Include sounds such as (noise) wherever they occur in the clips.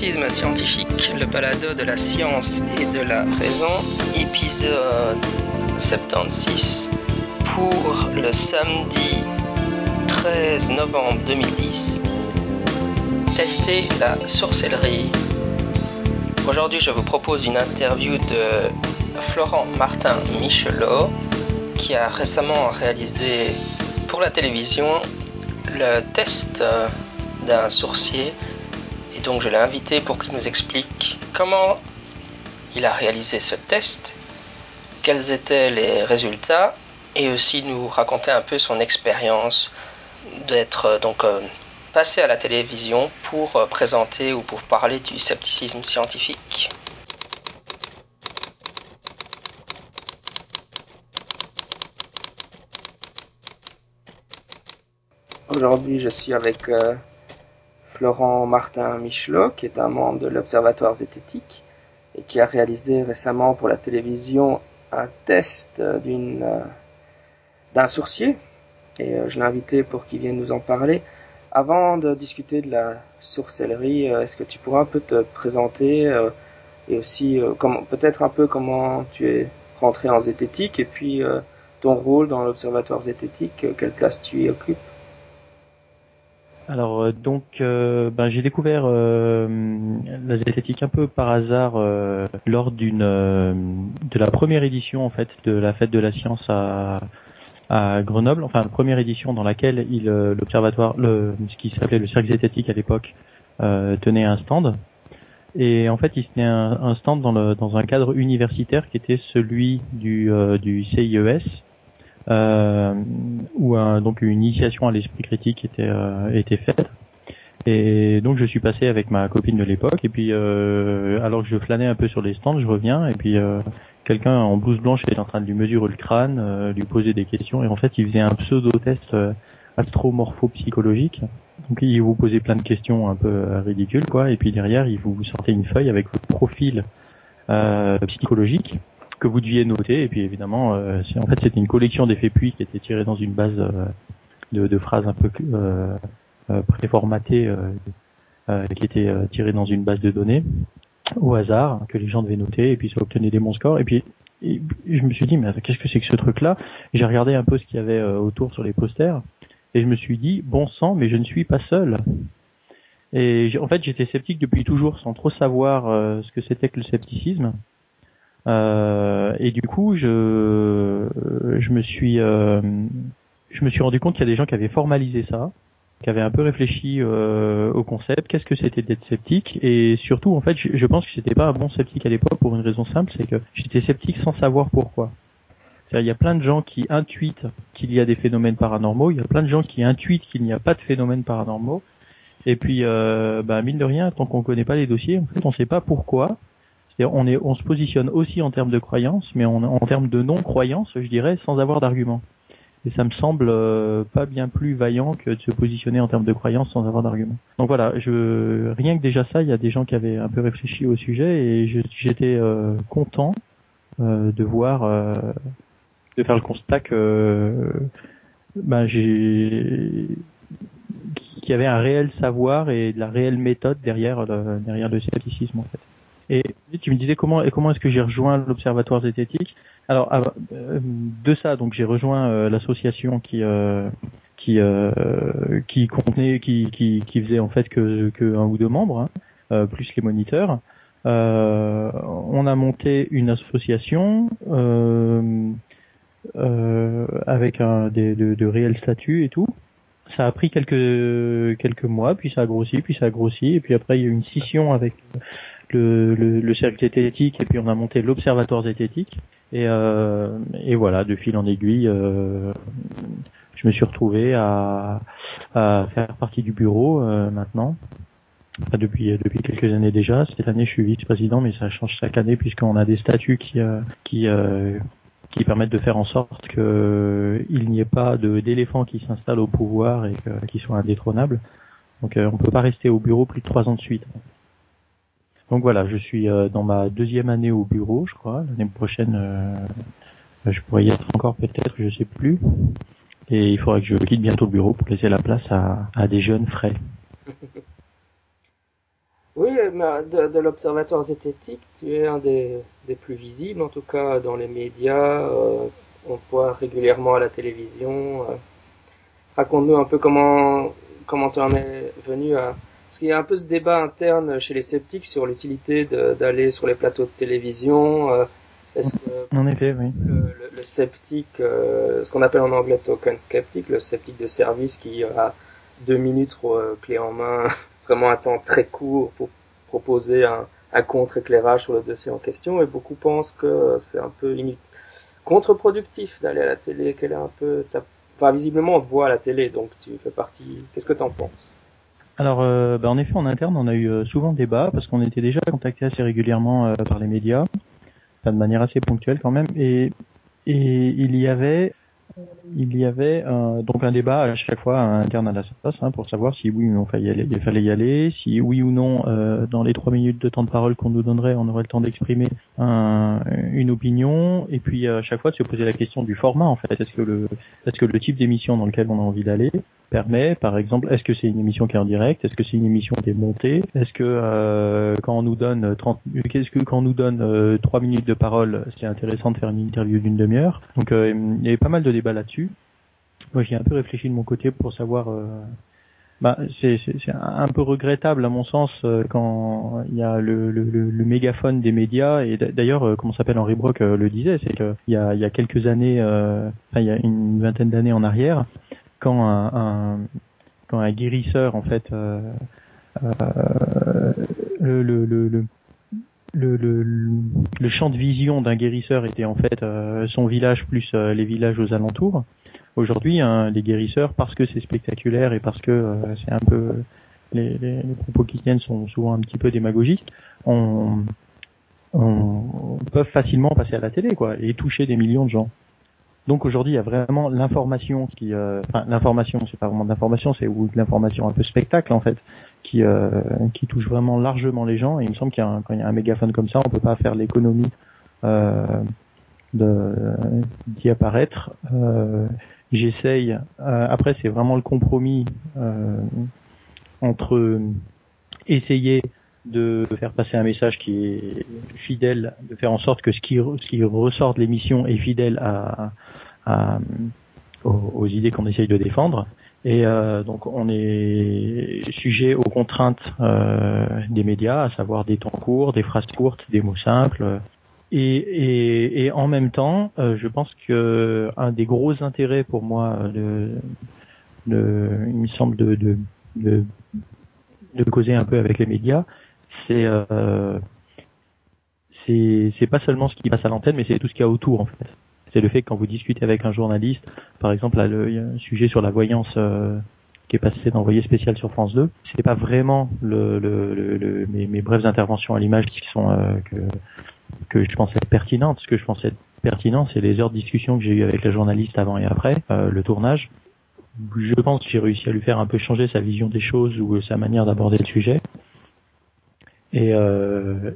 Scientifique, le balado de la science et de la raison, épisode 76 pour le samedi 13 novembre 2010. Tester la sorcellerie. Aujourd'hui, je vous propose une interview de Florent Martin Michelot qui a récemment réalisé pour la télévision le test d'un sourcier et donc je l'ai invité pour qu'il nous explique comment il a réalisé ce test, quels étaient les résultats et aussi nous raconter un peu son expérience d'être donc euh, passé à la télévision pour euh, présenter ou pour parler du scepticisme scientifique. Aujourd'hui, je suis avec euh, Florent Martin Michelot, qui est un membre de l'Observatoire zététique et qui a réalisé récemment pour la télévision un test euh, d'un sourcier. Et euh, je l'ai invité pour qu'il vienne nous en parler. Avant de discuter de la sorcellerie, euh, est-ce que tu pourras un peu te présenter et aussi peut-être un peu comment tu es rentré en zététique et puis ton rôle dans l'Observatoire zététique, quelle place tu y occupes? Alors euh, donc euh, ben, j'ai découvert euh, la zététique un peu par hasard lors d'une de la première édition en fait de la fête de la science à à Grenoble, enfin la première édition dans laquelle il l'observatoire le ce qui s'appelait le cercle zététique à l'époque tenait un stand. Et en fait il tenait un, stand dans le dans un cadre universitaire qui était celui du du CIES euh, où donc une initiation à l'esprit critique était euh, était faite. Et donc je suis passé avec ma copine de l'époque. Et puis euh, alors que je flânais un peu sur les stands, je reviens. Et puis euh, quelqu'un en blouse blanche était en train de lui mesurer le crâne, euh, lui poser des questions. Et en fait il faisait un pseudo test euh, astromorpho-psychologique. Donc il vous posait plein de questions un peu ridicules quoi. Et puis derrière il vous sortait une feuille avec votre profil psychologique que vous deviez noter. Et puis évidemment, euh, en fait, c'était une collection d'effets puits qui était tirée dans une base euh, de, de, phrases un peu euh, euh préformatées, qui était tirée dans une base de données au hasard que les gens devaient noter. Et puis ça obtenait des bons scores. Et puis je me suis dit, mais qu'est-ce que c'est que ce truc-là? J'ai regardé un peu ce qu'il y avait autour sur les posters. Et je me suis dit, bon sang, mais je ne suis pas seul. Et en fait, j'étais sceptique depuis toujours, sans trop savoir ce que c'était que le scepticisme. Euh, et du coup, je, je me suis, euh, je me suis rendu compte qu'il y a des gens qui avaient formalisé ça, qui avaient un peu réfléchi euh, au concept, qu'est-ce que c'était d'être sceptique, et surtout, en fait, je, pense que j'étais pas un bon sceptique à l'époque pour une raison simple, c'est que j'étais sceptique sans savoir pourquoi. Il y a plein de gens qui intuitent qu'il y a des phénomènes paranormaux, il y a plein de gens qui intuitent qu'il n'y a pas de phénomènes paranormaux, et puis, euh, bah, mine de rien, tant qu'on connaît pas les dossiers, en fait, on sait pas pourquoi, on, se positionne aussi en termes de croyance, mais en termes de non-croyance, je dirais, sans avoir d'argument. Et ça me semble euh, pas bien plus vaillant que de se positionner en termes de croyance sans avoir d'argument. Donc voilà, rien que déjà ça, il y a des gens qui avaient un peu réfléchi au sujet et j'étais euh, content euh, de voir, de faire le constat que ben, j'ai qu'il y avait un réel savoir et de la réelle méthode derrière derrière le scepticisme en fait. Et tu me disais comment comment est-ce que j'ai rejoint l'observatoire zététique? Alors euh, de ça, donc j'ai rejoint euh, l'association qui euh, qui qui contenait qui, qui, qui faisait en fait que, que un ou deux membres, hein, plus les moniteurs. on a monté une association avec un des, de, de réels statuts et tout ça a pris quelques quelques mois, puis ça a grossi, puis ça a grossi, et puis après il y a eu une scission avec le, le, cercle zététique et puis on a monté l'observatoire zététique. Et, euh, et voilà de fil en aiguille euh, je me suis retrouvé à, à faire partie du bureau euh, maintenant. Enfin, depuis depuis quelques années déjà. Cette année je suis vice-président mais ça change chaque année puisqu'on a des statuts qui euh, qui euh, qui permettent de faire en sorte que il n'y ait pas d'éléphants qui s'installent au pouvoir et qui soient indétrônables. Donc on peut pas rester au bureau plus de trois ans de suite donc voilà, je suis euh, dans ma deuxième année au bureau, je crois. L'année prochaine, euh, je pourrais y être encore peut-être, je sais plus. Et il faudra que je quitte bientôt le bureau pour laisser la place à, des jeunes frais. (laughs) Oui, de, de l'Observatoire zététique, tu es un des, des, plus visibles, en tout cas dans les médias. Euh, on voit régulièrement à la télévision. Euh. Raconte-nous un peu comment comment tu en es venu à... Parce qu'il y a un peu ce débat interne chez les sceptiques sur l'utilité d'aller sur les plateaux de télévision. Euh. Est-ce que en effet, oui. le, le, sceptique, ce qu'on appelle en anglais token sceptique, le sceptique de service qui a deux minutes clé en main (laughs) vraiment un temps très court pour proposer un, un contre-éclairage sur le dossier en question et beaucoup pensent que c'est un peu contre-productif d'aller à la télé, qu'elle est un peu, enfin visiblement on te voit à la télé donc tu fais partie. Qu'est-ce que t'en penses? Alors, euh, bah, en effet, en interne, on a eu euh, souvent débat parce qu'on était déjà contacté assez régulièrement euh, par les médias, enfin, de manière assez ponctuelle quand même, et, et il y avait il y avait euh, donc un débat à chaque fois interne à la SAS hein, pour savoir si oui ou non il fallait y aller, si oui ou non euh, dans les trois minutes de temps de parole qu'on nous donnerait, on aurait le temps d'exprimer une opinion, et puis à chaque fois de se poser la question du format en fait. Est-ce que le est-ce que le type d'émission dans lequel on a envie d'aller permet, par exemple, est-ce que c'est une émission qui est en direct, est-ce que c'est une émission qui est montée, est-ce que euh, quand on nous donne 30, qu'est-ce que quand on nous donne euh, 3 minutes de parole, c'est intéressant de faire une interview d'une demi-heure. Donc euh, il y avait pas mal de débats là-dessus. Moi j'ai un peu réfléchi de mon côté pour savoir. Euh, bah, c'est un peu regrettable à mon sens euh, quand il y a le, le, le, mégaphone des médias et d'ailleurs euh, comment s'appelle Henri Brock le disait c'est qu'il y a, il y a quelques années enfin il y a une vingtaine d'années en arrière quand un, quand un guérisseur en fait euh, euh, le, le, le, le, champ de vision d'un guérisseur était en fait euh, son village plus les villages aux alentours. Aujourd'hui, hein, les guérisseurs, parce que c'est spectaculaire et parce que c'est un peu les, les, propos qui tiennent sont souvent un petit peu démagogiques, on, on, peuvent facilement passer à la télé quoi et toucher des millions de gens. Donc aujourd'hui, il y a vraiment l'information qui, euh, enfin l'information, c'est pas vraiment de l'information, c'est ou de l'information un peu spectacle en fait, qui euh, qui touche vraiment largement les gens. Et il me semble qu'il y a un, quand il y a un mégaphone comme ça, on peut pas faire l'économie euh, d'y apparaître. Euh, J'essaye. Euh, après, c'est vraiment le compromis euh, entre essayer de faire passer un message qui est fidèle, de faire en sorte que ce qui, ressort de l'émission est fidèle à, à aux, idées qu'on essaye de défendre. Et euh, donc on est sujet aux contraintes euh, des médias, à savoir des temps courts, des phrases courtes, des mots simples. Et, et, et en même temps, euh, je pense que un des gros intérêts pour moi, de, de, il me semble de, de, de, de causer un peu avec les médias, c'est euh, c'est pas seulement ce qui passe à l'antenne, mais c'est tout ce qu'il y a autour en fait. C'est le fait que quand vous discutez avec un journaliste, par exemple là, il y a un sujet sur la voyance euh, qui est passé d'envoyé spécial sur France 2. C'est pas vraiment le, le, le, mes, mes, brèves interventions à l'image qui sont euh, que que je pense être pertinentes. Ce que je pense être pertinent, c'est les heures de discussion que j'ai eues avec la journaliste avant et après euh, le tournage. Je pense que j'ai réussi à lui faire un peu changer sa vision des choses ou sa manière d'aborder le sujet. Et, euh,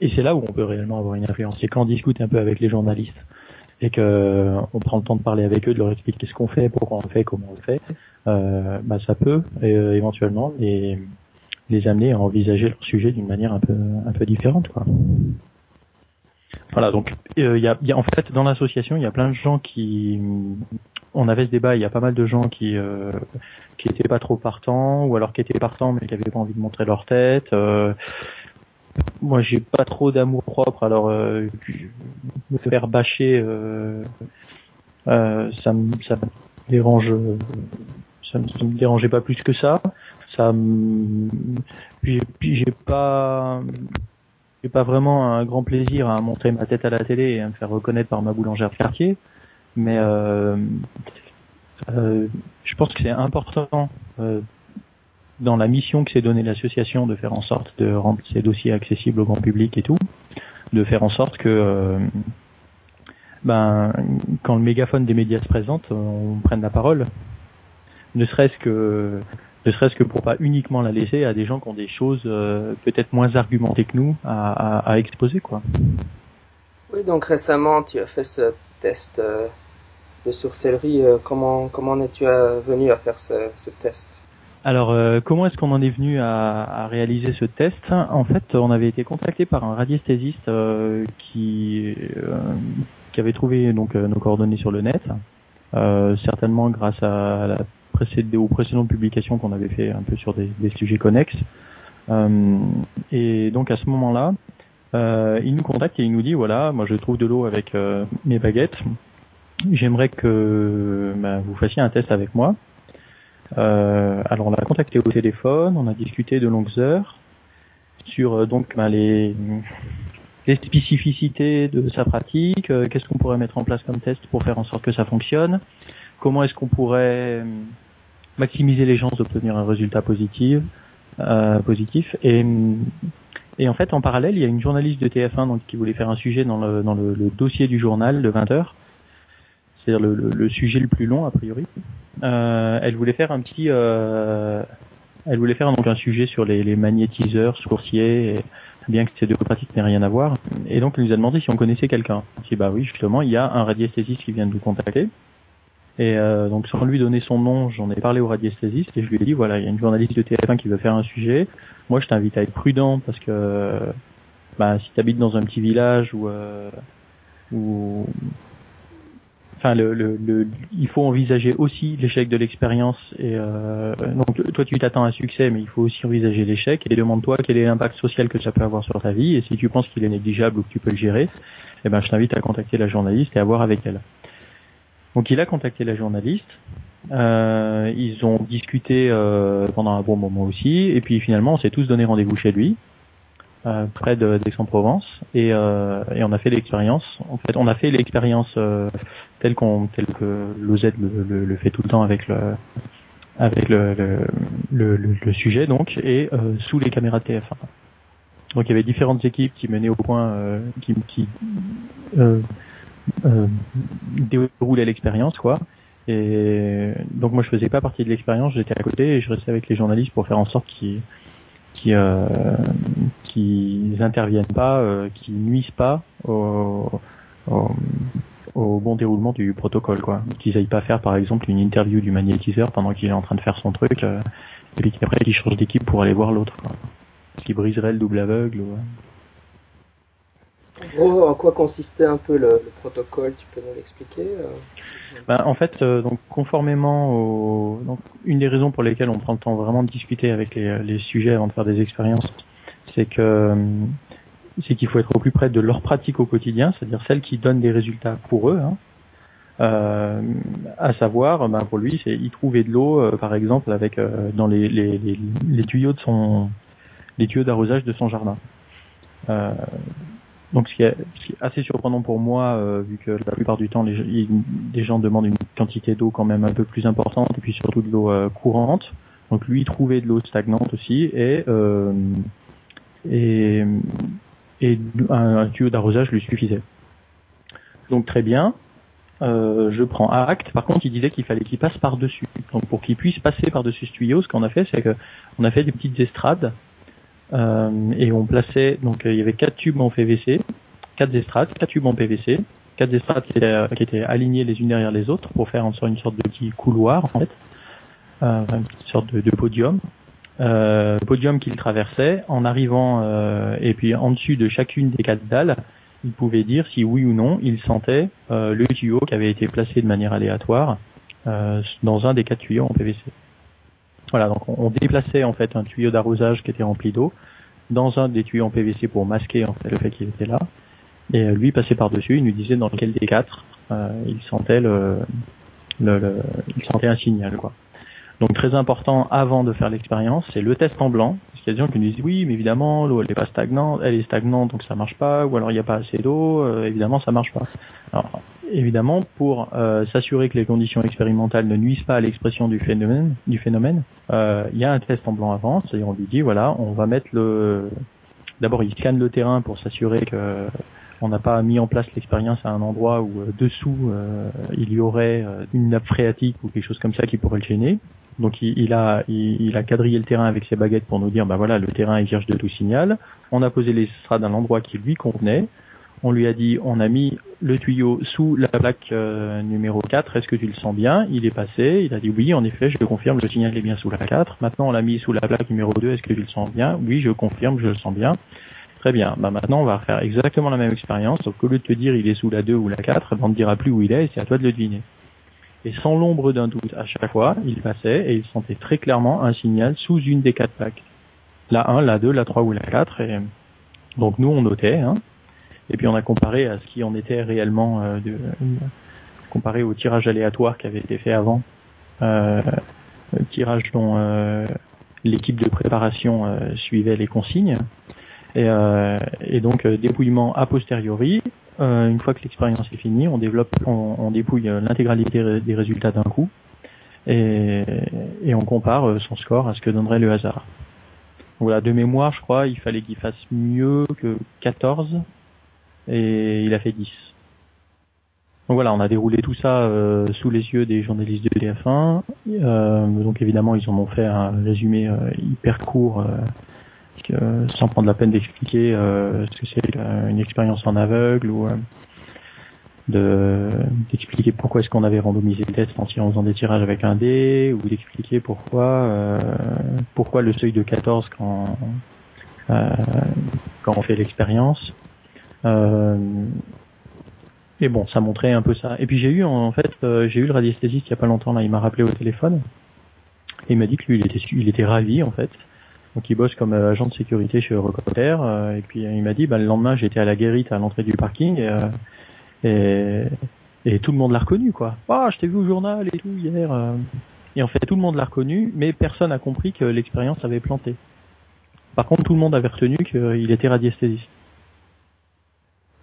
et c'est là où on peut réellement avoir une influence. C'est quand on discute un peu avec les journalistes et que on prend le temps de parler avec eux, de leur expliquer ce qu'on fait, pourquoi on le fait, comment on le fait, euh, bah ça peut euh, éventuellement les, les amener à envisager leur sujet d'une manière un peu un peu différente. Quoi. Voilà, donc euh, il y, a, y, a, en fait dans l'association il y a plein de gens qui on avait ce débat, il y a pas mal de gens qui euh, qui étaient pas trop partants ou alors qui étaient partants mais qui avaient pas envie de montrer leur tête. Euh, moi, j'ai pas trop d'amour propre, alors euh, me faire bâcher, euh, euh, ça me ça me dérange, ça me, dérangeait pas plus que ça. Ça puis j'ai pas j'ai pas vraiment un grand plaisir à montrer ma tête à la télé et à me faire reconnaître par ma boulangère de quartier mais euh, euh, je pense que c'est important euh, dans la mission que s'est donnée l'association de faire en sorte de rendre ces dossiers accessibles au grand public et tout, de faire en sorte que euh, ben quand le mégaphone des médias se présente, on prenne la parole, ne serait-ce que ne serait-ce que pour pas uniquement la laisser à des gens qui ont des choses euh, peut-être moins argumentées que nous à, à, à, exposer quoi. Oui, donc récemment tu as fait ce test de sorcellerie, euh, comment comment es-tu venu à faire ce, ce test? Alors, euh, comment est-ce qu'on en est venu à, à, réaliser ce test? En fait, on avait été contacté par un radiesthésiste euh, qui euh, qui avait trouvé donc nos coordonnées sur le net, certainement grâce à la aux précédentes publications qu'on avait fait un peu sur des, sujets connexes. et donc à ce moment-là, il nous contacte et il nous dit voilà, moi je trouve de l'eau avec mes baguettes. J'aimerais que bah, vous fassiez un test avec moi. Euh, alors on l'a contacté au téléphone, on a discuté de longues heures sur euh, donc bah, les, les spécificités de sa pratique, euh, qu'est-ce qu'on pourrait mettre en place comme test pour faire en sorte que ça fonctionne, comment est-ce qu'on pourrait maximiser les chances d'obtenir un résultat positif, positif et en fait, en parallèle, il y a une journaliste de TF1 donc, qui voulait faire un sujet dans le, dans le, dossier du journal de 20 heures c'est-à-dire le, le, sujet le plus long a priori. Euh, elle voulait faire un petit, euh, elle voulait faire donc un sujet sur les, magnétiseurs sourciers, bien que ces deux pratiques n'aient rien à voir. Et donc elle nous a demandé si on connaissait quelqu'un. Je dit bah oui justement, il y a un radiesthésiste qui vient de nous contacter. Et euh, donc sans lui donner son nom, j'en ai parlé au radiesthésiste et je lui ai dit voilà, il y a une journaliste de TF1 qui veut faire un sujet. Moi je t'invite à être prudent parce que bah, si tu habites dans un petit village euh, ou enfin le, le, il faut envisager aussi l'échec de l'expérience et euh, donc toi tu t'attends à un succès mais il faut aussi envisager l'échec et demande-toi quel est l'impact social que ça peut avoir sur ta vie et si tu penses qu'il est négligeable ou que tu peux le gérer eh ben je t'invite à contacter la journaliste et à voir avec elle donc il a contacté la journaliste euh, ils ont discuté euh, pendant un bon moment aussi et puis finalement on s'est tous donné rendez-vous chez lui euh, près d'Aix-en-Provence et, euh, et on a fait l'expérience. En fait, on a fait l'expérience euh, telle qu'on telle que l'OZ le, le, le, fait tout le temps avec le avec le, le, le sujet donc et euh, sous les caméras de TF1. Donc il y avait différentes équipes qui menaient au point, qui, qui euh, déroulaient l'expérience quoi. Et donc moi je faisais pas partie de l'expérience, j'étais à côté et je restais avec les journalistes pour faire en sorte qu'ils qui euh, interviennent pas, euh, qui nuisent pas au, bon déroulement du protocole, quoi. Qu'ils aillent pas faire, par exemple, une interview du magnétiseur pendant qu'il est en train de faire son truc, euh, et puis qu'après il change d'équipe pour aller voir l'autre, quoi. Qui briserait le double aveugle. Ou, en gros, en quoi consistait un peu le, le protocole Tu peux nous l'expliquer euh ben, En fait, euh, donc conformément au, donc une des raisons pour lesquelles on prend le temps vraiment de discuter avec les, les sujets avant de faire des expériences, c'est que euh, c'est qu'il faut être au plus près de leur pratique au quotidien, c'est-à-dire celle qui donne des résultats pour eux. Hein. Euh, à savoir, ben pour lui, c'est il trouvait de l'eau, par exemple, avec dans les, les, les, les, tuyaux de son, les tuyaux d'arrosage de son jardin. Donc ce qui, est, assez surprenant pour moi, euh, vu que la plupart du temps les, gens demandent une quantité d'eau quand même un peu plus importante et puis surtout de l'eau euh, courante. Donc lui il trouvait de l'eau stagnante aussi et euh, et, et un, tuyau d'arrosage lui suffisait. Donc très bien, euh, je prends acte. Par contre, il disait qu'il fallait qu'il passe par dessus. Donc pour qu'il puisse passer par dessus ce tuyau, ce qu'on a fait, c'est que on a fait des petites estrades et on plaçait donc il y avait quatre tubes en PVC, quatre estrades, quatre tubes en PVC, quatre estrades qui étaient, qui étaient alignées les unes derrière les autres pour faire en sorte une sorte de petit couloir en fait, euh, une sorte de, podium. Euh, podium qu'il traversait en arrivant euh, et puis en dessus de chacune des quatre dalles, il pouvait dire si oui ou non il sentait euh, le tuyau qui avait été placé de manière aléatoire euh, dans un des quatre tuyaux en PVC. Voilà, donc on, déplaçait en fait un tuyau d'arrosage qui était rempli d'eau dans un des tuyaux en PVC pour masquer en fait le fait qu'il était là. Et euh, lui passait par dessus, il nous disait dans lequel des quatre euh, il sentait le, le, il sentait un signal quoi. Donc très important avant de faire l'expérience, c'est le test en blanc. Parce qu'il y a des gens qui nous disent oui, mais évidemment l'eau elle est pas stagnante, elle est stagnante donc ça marche pas, ou alors il n'y a pas assez d'eau, euh, évidemment ça marche pas. Alors évidemment, pour euh, s'assurer que les conditions expérimentales ne nuisent pas à l'expression du phénomène, du phénomène, euh, il y a un test en blanc avant, c'est-à-dire on lui dit voilà, on va mettre le, d'abord il scanne le terrain pour s'assurer que on n'a pas mis en place l'expérience à un endroit où euh, dessous il y aurait une nappe phréatique ou quelque chose comme ça qui pourrait le gêner. Donc il, a il, a quadrillé le terrain avec ses baguettes pour nous dire bah voilà le terrain est vierge de tout signal. On a posé les estrades à l'endroit qui lui convenait On lui a dit, on a mis le tuyau sous la plaque euh, numéro 4, est-ce que tu le sens bien? Il est passé, il a dit oui, en effet, je confirme, le signal est bien sous la 4. Maintenant, on l'a mis sous la plaque numéro 2, est-ce que tu le sens bien? Oui, je confirme, je le sens bien. Très bien, bah maintenant on va faire exactement la même expérience, sauf qu'au lieu de te dire il est sous la 2 ou la 4, on ne dira plus où il est c'est à toi de le deviner. Et sans l'ombre d'un doute, à chaque fois, il passait et il sentait très clairement un signal sous une des quatre plaques. La 1, la 2, la 3 ou la 4. Et donc nous, on notait. Hein, et puis on a comparé à ce qui en était réellement, euh, de, comparé au tirage aléatoire qui avait été fait avant. Euh, tirage dont euh, l'équipe de préparation euh, suivait les consignes. Et, euh, et donc dépouillement a posteriori, euh, une fois que l'expérience est finie, on développe, on, dépouille euh, l'intégralité des résultats d'un coup et, on compare euh, son score à ce que donnerait le hasard. Voilà, de mémoire, je crois, il fallait qu'il fasse mieux que 14 et il a fait 10. Donc voilà, on a déroulé tout ça euh, sous les yeux des journalistes de TF1. Euh, donc évidemment, ils en ont fait un résumé hyper court sans prendre la peine d'expliquer euh, ce que c'est une expérience en aveugle ou euh, de d'expliquer pourquoi est-ce qu'on avait randomisé le test en, faisant des tirages avec un dé ou d'expliquer pourquoi euh, pourquoi le seuil de 14 quand quand on fait l'expérience. Et bon ça montrait un peu ça. Et puis j'ai eu en fait j'ai eu le radiesthésiste il y a pas longtemps là il m'a rappelé au téléphone. Et il m'a dit que lui il était il était ravi en fait donc il bosse comme euh, agent de sécurité chez Eurocopter. Euh, et puis il m'a dit, bah, le lendemain j'étais à la guérite à l'entrée du parking et, euh, et, et tout le monde l'a reconnu quoi. Ah, je t'ai vu au journal et tout hier. Et en fait tout le monde l'a reconnu, mais personne n'a compris que l'expérience avait planté. Par contre tout le monde avait retenu qu'il était radiesthésiste.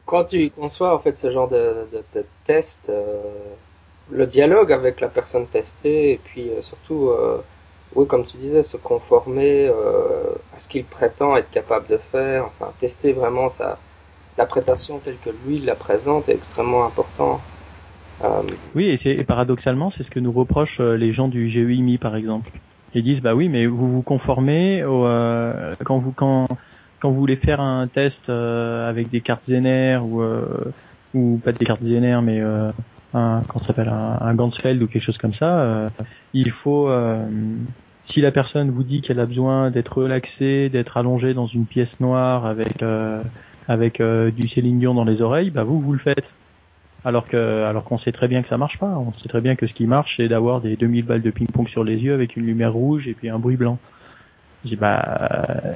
Quand tu conçois en fait ce genre de, de, de test, le dialogue avec la personne testée et puis surtout oui, comme tu disais, se conformer euh, à ce qu'il prétend être capable de faire, enfin tester vraiment sa l'interprétation telle que lui la présente est extrêmement important. Euh... Oui, et, et, paradoxalement, c'est ce que nous reprochent euh, les gens du GEIMI par exemple. Ils disent bah oui, mais vous vous conformez au, euh, quand vous quand quand vous voulez faire un test avec des cartes Zener ou ou pas des cartes Zener mais un comment s'appelle un, un Ganzfeld ou quelque chose comme ça, il faut si la personne vous dit qu'elle a besoin d'être relaxée, d'être allongée dans une pièce noire avec euh, avec euh, du Céline Dion dans les oreilles, bah vous vous le faites. Alors que alors qu'on sait très bien que ça marche pas. On sait très bien que ce qui marche c'est d'avoir des 2000 balles de ping-pong sur les yeux avec une lumière rouge et puis un bruit blanc. Dis bah euh,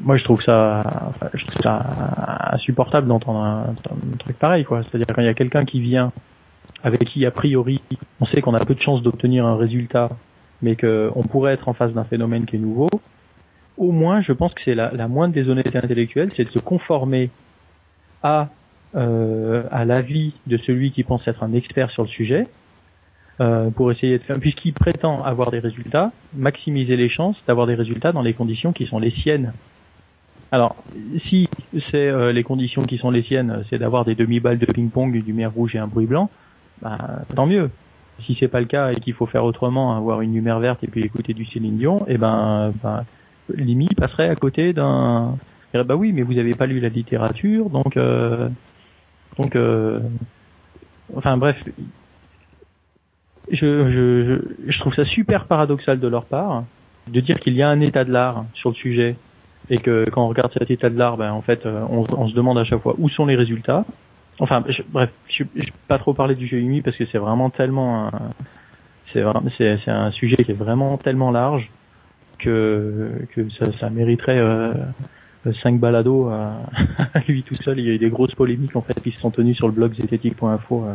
moi je trouve ça je trouve ça insupportable d'entendre un, un, truc pareil quoi. C'est-à-dire quand il y a quelqu'un qui vient avec qui a priori on sait qu'on a peu de chances d'obtenir un résultat mais qu'on pourrait être en face d'un phénomène qui est nouveau, au moins, je pense que c'est la, la, moindre des honnêtetés c'est de se conformer à, euh, à l'avis de celui qui pense être un expert sur le sujet, euh, pour essayer de faire, puisqu'il prétend avoir des résultats, maximiser les chances d'avoir des résultats dans les conditions qui sont les siennes. Alors, si c'est euh, les conditions qui sont les siennes, c'est d'avoir des demi-balles de ping-pong, une lumière rouge et un bruit blanc, bah, tant mieux. Si c'est pas le cas et qu'il faut faire autrement, avoir une lumière verte et puis écouter du Céline Dion, eh ben, ben Limi passerait à côté d'un. Bah oui, mais vous avez pas lu la littérature, donc euh, donc euh, enfin bref, je, je, trouve ça super paradoxal de leur part de dire qu'il y a un état de l'art sur le sujet et que quand on regarde cet état de l'art, ben en fait, euh, on, se demande à chaque fois où sont les résultats Enfin, je, bref, je, je vais pas trop parler du jeu parce que c'est vraiment tellement, c'est c'est un sujet qui est vraiment tellement large que que ça, ça mériterait euh, cinq balados (laughs) à, lui tout seul. Il y a eu des grosses polémiques en fait qui se sont tenues sur le blog zététique.info euh,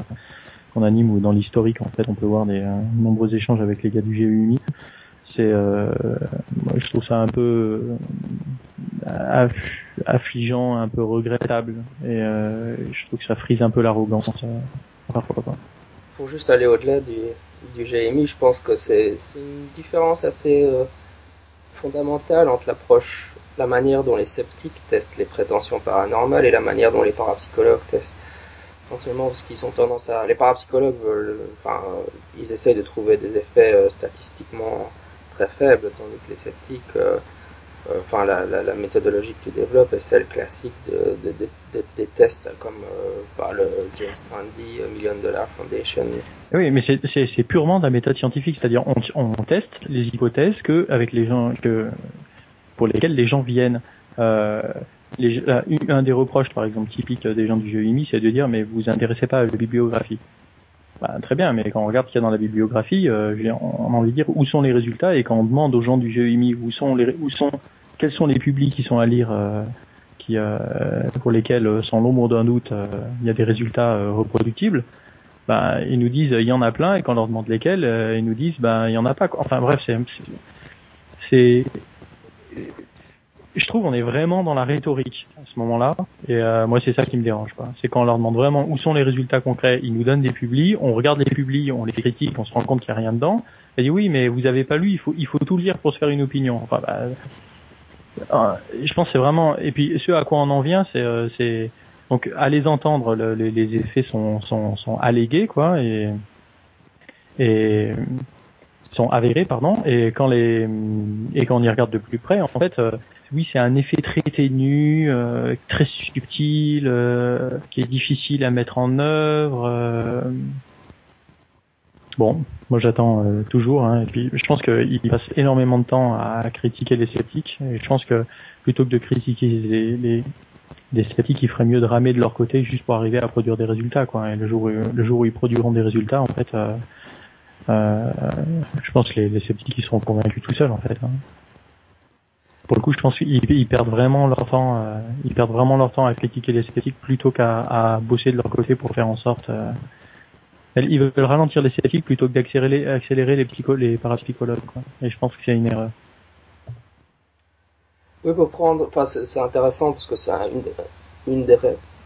qu'on anime ou dans l'historique en fait on peut voir des euh, nombreux échanges avec les gars du GUMI c'est euh, moi je trouve ça un peu euh, affligeant, un peu regrettable et euh, je trouve que ça frise un peu l'arrogance euh. Pour juste aller au-delà du, du GMI, je pense que c'est une différence assez euh, fondamentale entre l'approche, la manière dont les sceptiques testent les prétentions paranormales et la manière dont les parapsychologues testent essentiellement parce qu'ils ont tendance à les parapsychologues veulent, enfin ils essayent de trouver des effets statistiquement très faible, tandis que les sceptiques enfin la, la, méthodologie que tu développes est celle classique de, de, des tests comme par le James Randi Million Dollar Foundation. Oui, mais c'est purement de la méthode scientifique, c'est-à-dire on, on, teste les hypothèses que avec les gens que pour lesquelles les gens viennent. Euh, les, un des reproches, par exemple, typique des gens du jeu IMI, c'est de dire mais vous vous intéressez pas à la bibliographie. Bah, très bien, mais quand on regarde ce qu'il y a dans la bibliographie, euh, on a envie de dire où sont les résultats et quand on demande aux gens du jeu IMI où sont les où sont quels sont les publics qui sont à lire, euh, qui euh, pour lesquels sans l'ombre d'un doute il y a des résultats reproductibles, bah, ils nous disent il y en a plein et quand on leur demande lesquels, ils nous disent bah il y en a pas. Enfin bref, c'est je trouve on est vraiment dans la rhétorique à ce moment-là. Et euh, moi c'est ça qui me dérange c'est quand on leur demande vraiment où sont les résultats concrets ils nous donnent des publis on regarde les publis on les critique on se rend compte qu'il n'y a rien dedans. Et dit oui mais vous avez pas lu il faut il faut tout lire pour se faire une opinion. Enfin bah, euh, je pense c'est vraiment et puis ce à quoi on en vient c'est euh, c'est donc à les entendre les, les, effets sont, sont sont allégués quoi et et sont avérés pardon et quand les et quand on y regarde de plus près en fait oui, c'est un effet très ténu, euh, très subtil, euh, qui est difficile à mettre en œuvre. Euh. Bon, moi j'attends toujours. Hein, et puis je pense qu'il passe énormément de temps à critiquer les sceptiques. Et je pense que plutôt que de critiquer les, les, sceptiques, il ferait mieux de ramer de leur côté juste pour arriver à produire des résultats. Quoi. Et le jour, où, le jour où ils produiront des résultats, en fait, je pense que les, les sceptiques ils seront convaincus tout seuls, en fait. Hein pour le coup, je pense qu'ils perdent vraiment leur temps, euh, ils perdent vraiment leur temps à critiquer l'esthétique plutôt qu'à bosser de leur côté pour faire en sorte. Euh, ils veulent ralentir l'esthétique plutôt que d'accélérer accélérer les, psycho, les parapsychologues. Quoi. Et je pense que c'est une erreur. Oui, pour prendre, enfin, c'est intéressant parce que c'est une, une, des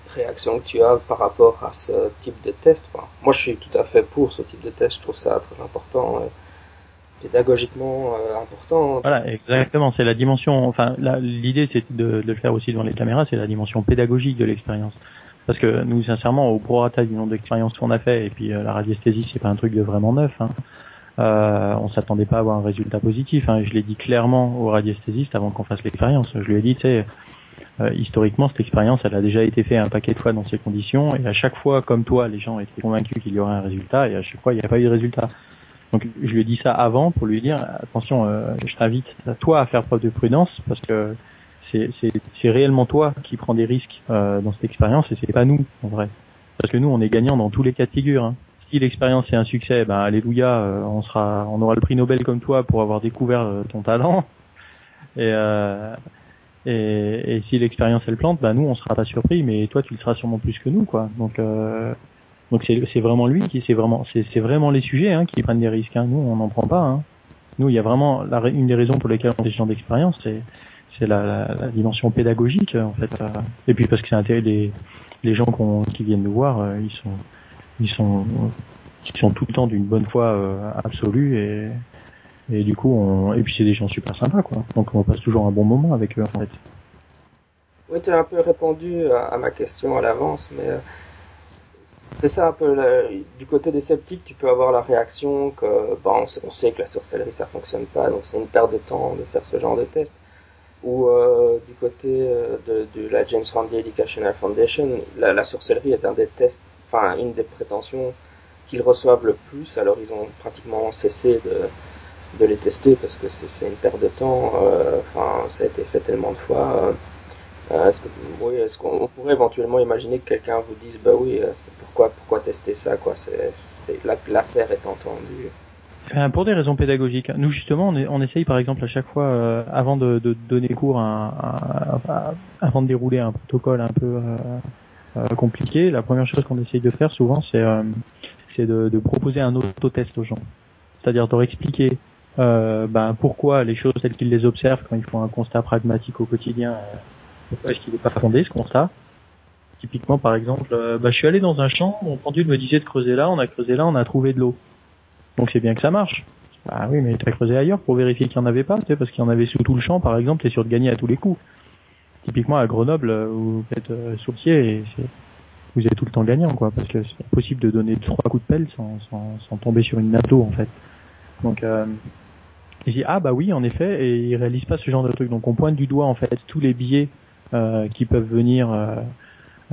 réactions que tu as par rapport à ce type de test. moi, je suis tout à fait pour ce type de test. Je trouve ça très important pédagogiquement euh, important. Voilà, exactement. C'est la dimension. Enfin, l'idée, c'est de, de, le faire aussi devant les caméras. C'est la dimension pédagogique de l'expérience. Parce que nous, sincèrement, au prorata du nombre d'expériences qu'on a fait, et puis euh, la radiesthésie, c'est pas un truc de vraiment neuf. Hein. Euh, on s'attendait pas à avoir un résultat positif. Hein. Je l'ai dit clairement au radiesthésiste avant qu'on fasse l'expérience. Je lui ai dit, tu sais, euh, historiquement, cette expérience, elle a déjà été faite un paquet de fois dans ces conditions, et à chaque fois, comme toi, les gens étaient convaincus qu'il y aurait un résultat, et à chaque fois, il n'y a pas eu de résultat. Donc je lui ai dit ça avant pour lui dire attention, euh, je t'invite toi à faire preuve de prudence parce que c'est réellement toi qui prends des risques euh, dans cette expérience et c'est pas nous en vrai. Parce que nous on est gagnant dans tous les cas de figure. Hein. Si l'expérience est un succès, ben alléluia, euh, on sera, on aura le prix Nobel comme toi pour avoir découvert euh, ton talent. Et, et, et si l'expérience elle plante, ben nous on sera pas surpris, mais toi tu le seras sûrement plus que nous quoi. Donc donc c'est vraiment lui qui c'est vraiment c'est vraiment les sujets hein, qui prennent des risques. Hein. Nous on n'en prend pas. Hein. Nous il y a vraiment la, une des raisons pour lesquelles on est des gens d'expérience, c'est c'est la, la, la, dimension pédagogique en fait. Euh. Et puis parce que c'est intérêt des les gens qui viennent nous voir, euh, ils sont ils sont ils sont tout le temps d'une bonne foi euh, absolue et et du coup on et puis c'est des gens super sympas quoi. Donc on passe toujours un bon moment avec eux en fait. Oui, tu as un peu répondu à, ma question à l'avance, mais c'est ça un peu du côté des sceptiques, tu peux avoir la réaction que bon, on, sait, que la sorcellerie ça fonctionne pas, donc c'est une perte de temps de faire ce genre de test. Ou euh, du côté euh, de, de, la James Randi Educational Foundation, la, la, sorcellerie est un des tests, enfin une des prétentions qu'ils reçoivent le plus. Alors ils ont pratiquement cessé de, de les tester parce que c'est une perte de temps. Euh, enfin, ça a été fait tellement de fois. Euh, oui, est-ce qu'on pourrait éventuellement imaginer que quelqu'un vous dise bah oui, euh, pourquoi pourquoi tester ça quoi, c'est l'affaire est entendue. Euh, pour des raisons pédagogiques. Nous justement, on, essaye par exemple à chaque fois, euh, avant de, de, donner cours, avant de dérouler un protocole un peu euh, compliqué, la première chose qu'on essaye de faire souvent, c'est c'est de, de, proposer un autotest aux gens. C'est-à-dire de leur expliquer ben, pourquoi les choses telles qu'ils les observent quand ils font un constat pragmatique au quotidien pourquoi est-ce qu'il n'est pas fondé ce constat Typiquement, par exemple, euh, bah, je suis allé dans un champ, mon pendule me disait de creuser là, on a creusé là, on a trouvé de l'eau. Donc c'est bien que ça marche. Ah oui, mais tu as creusé ailleurs pour vérifier qu'il n'y en avait pas, tu sais, parce qu'il y en avait sous tout le champ, par exemple, t'es sûr de gagner à tous les coups. Typiquement à Grenoble, euh, vous faites euh, et vous êtes tout le temps gagnant, quoi, parce que c'est impossible de donner trois coups de pelle sans, sans, sans tomber sur une nappe d'eau, en fait. Donc, euh, Il dit ah bah oui en effet et il réalise pas ce genre de truc. Donc on pointe du doigt en fait tous les biais euh, qui peuvent venir euh,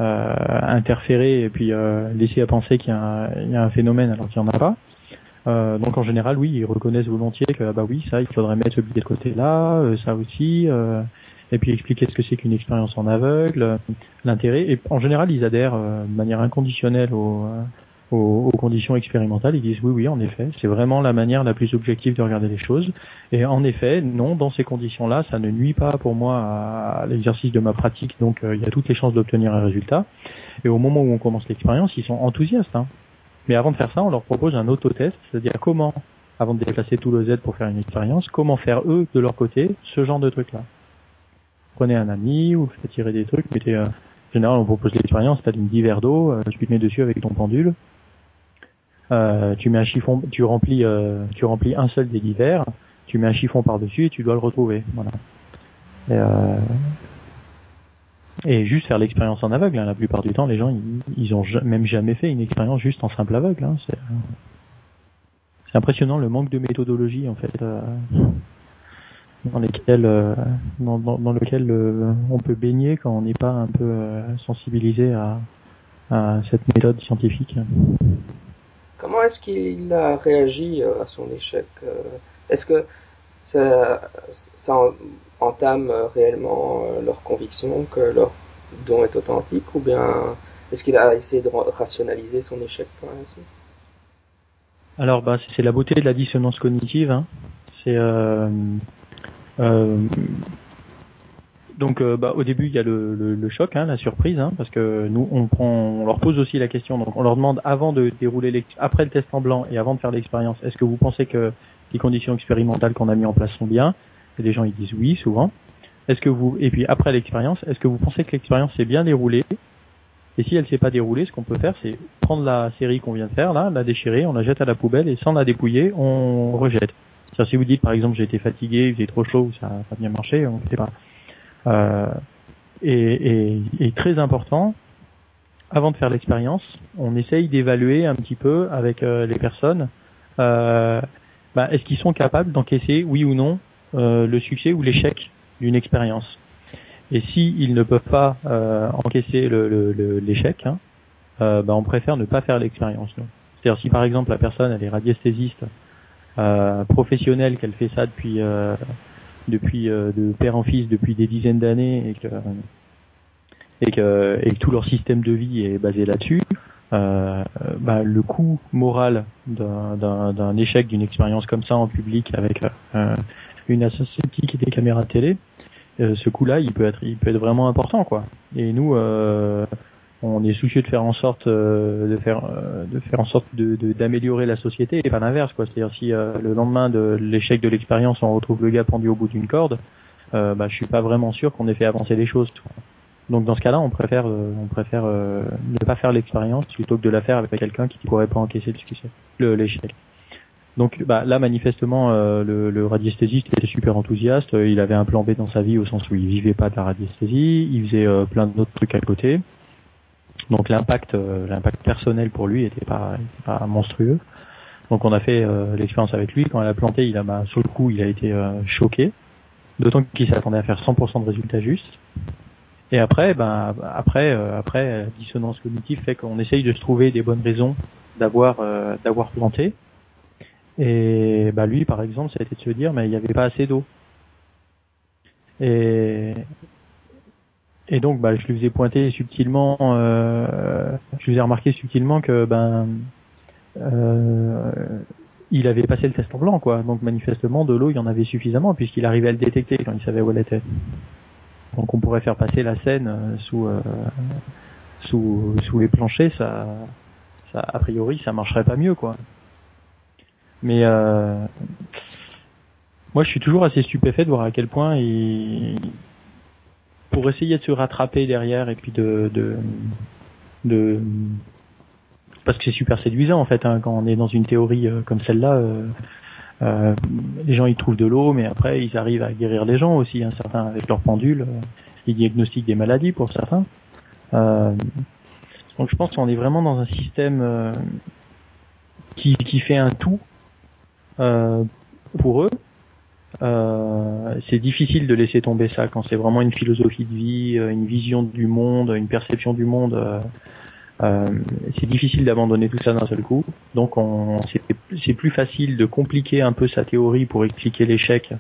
euh, interférer et puis laisser à penser qu'il y, y, a un phénomène alors qu'il n'y en a pas. donc en général oui ils reconnaissent volontiers que ah bah oui ça il faudrait mettre ce biais de côté là, ça aussi et puis expliquer ce que c'est qu'une expérience en aveugle, l'intérêt. Et en général, ils adhèrent de manière inconditionnelle au, aux, conditions expérimentales, ils disent oui, oui, en effet, c'est vraiment la manière la plus objective de regarder les choses. Et en effet, non, dans ces conditions-là, ça ne nuit pas pour moi à, l'exercice de ma pratique, donc euh, il y a toutes les chances d'obtenir un résultat. Et au moment où on commence l'expérience, ils sont enthousiastes. Hein. Mais avant de faire ça, on leur propose un autotest, c'est-à-dire comment, avant de déplacer tout le Z pour faire une expérience, comment faire eux, de leur côté, ce genre de truc-là. Prenez un ami, ou faites tirer des trucs, mettez... Euh, général, on propose l'expérience, t'as une 10 verres d'eau, euh, tu te mets dessus avec ton pendule, euh, tu mets un chiffon, tu remplis, euh, tu remplis un seul des divers, tu mets un chiffon par dessus et tu dois le retrouver. Voilà. Et, euh, et juste faire l'expérience en aveugle. Hein. La plupart du temps, les gens, ils, ils ont même jamais fait une expérience juste en simple aveugle. Hein. C'est, impressionnant le manque de méthodologie en fait dans lesquels dans, dans, lequel on peut baigner quand on n'est pas un peu sensibilisé à, à cette méthode scientifique. Comment est-ce qu'il a réagi euh, à son échec euh? Est-ce que ça, ça entame réellement euh, leur conviction que leur don est authentique ou bien est-ce qu'il a essayé de rationaliser son échec ainsi Alors bah, c'est la beauté de la dissonance cognitive. Hein. C'est euh, euh, donc euh, bah, au début il y a le, le, le choc, hein, la surprise, hein, parce que nous on prend, on leur pose aussi la question. Donc on leur demande avant de dérouler après le test en blanc et avant de faire l'expérience, est-ce que vous pensez que les conditions expérimentales qu'on a mis en place sont bien? Et les gens ils disent oui souvent. Est-ce que vous et puis après l'expérience, est-ce que vous pensez que l'expérience s'est bien déroulée? Et si elle s'est pas déroulée, ce qu'on peut faire, c'est prendre la série qu'on vient de faire là, la déchirer, on la jette à la poubelle et sans la dépouiller, on rejette. Si vous dites par exemple j'ai été fatigué, il faisait trop chaud, ça n'a pas bien marché, on ne fait pas. Euh, et, et, très important, avant de faire l'expérience, on essaye d'évaluer un petit peu avec euh, les personnes, euh, bah, est-ce qu'ils sont capables d'encaisser, oui ou non, euh, le succès ou l'échec d'une expérience. Et s'ils ne peuvent pas euh, encaisser l'échec, le, le, hein, bah, on préfère ne pas faire l'expérience. C'est-à-dire si par exemple la personne elle est radiesthésiste professionnelle, qu'elle fait ça depuis depuis euh, de père en fils depuis des dizaines d'années et que et que et tout leur système de vie est basé là-dessus, euh, bah, le coût moral d'un échec d'une expérience comme ça en public avec euh, une association et des caméras de télé, euh, ce coût-là, il peut être, il peut être vraiment important, quoi. Et nous, euh, on est soucieux de faire en sorte euh, de faire euh, de faire en sorte de d'améliorer la société et pas l'inverse quoi. C'est-à-dire si euh, le lendemain de l'échec de l'expérience on retrouve le gars pendu au bout d'une corde euh, bah je suis pas vraiment sûr qu'on ait fait avancer les choses donc dans ce cas-là on préfère on préfère ne pas faire l'expérience plutôt que de la faire avec quelqu'un qui pourrait pas encaisser le succès l'échec. Donc bah, là manifestement le, le radiesthésiste était super enthousiaste. Il avait un plan B dans sa vie au sens où il vivait pas de la radiesthésie. Il faisait plein d'autres trucs à côté donc l'impact, euh, l'impact personnel pour lui était pas, monstrueux. Donc on a fait euh, l'expérience avec lui. Quand elle a planté, il a, bah, sur le coup, il a été euh, choqué. D'autant qu'il s'attendait à faire 100% de résultats justes. Et après, ben après, après, dissonance cognitive fait qu'on essaye de se trouver des bonnes raisons d'avoir d'avoir planté. Et bah lui, par exemple, ça a été de se dire, mais il n'y avait pas assez d'eau. Et donc, bah, je lui faisais pointer subtilement, euh, je lui ai remarqué subtilement que ben euh, il avait passé le test en blanc, quoi. Donc manifestement, de l'eau, il y en avait suffisamment puisqu'il arrivait à le détecter quand il savait où elle était. Donc on pourrait faire passer la scène euh, sous euh, sous sous les planchers, ça, ça a priori, ça marcherait pas mieux, quoi. Mais euh, moi, je suis toujours assez stupéfait de voir à quel point il pour essayer de se rattraper derrière et puis de de, de parce que c'est super séduisant en fait hein, quand on est dans une théorie euh, comme celle-là. Euh, euh, les gens ils trouvent de l'eau, mais après ils arrivent à guérir les gens aussi. Hein, certains avec leur pendule, euh, ils diagnostiquent des maladies pour certains. donc je pense qu'on est vraiment dans un système qui, qui fait un tout pour eux euh, c'est difficile de laisser tomber ça quand c'est vraiment une philosophie de vie, euh, une vision du monde, une perception du monde. Euh, euh c'est difficile d'abandonner tout ça d'un seul coup. Donc on, c'est plus facile de compliquer un peu sa théorie pour expliquer l'échec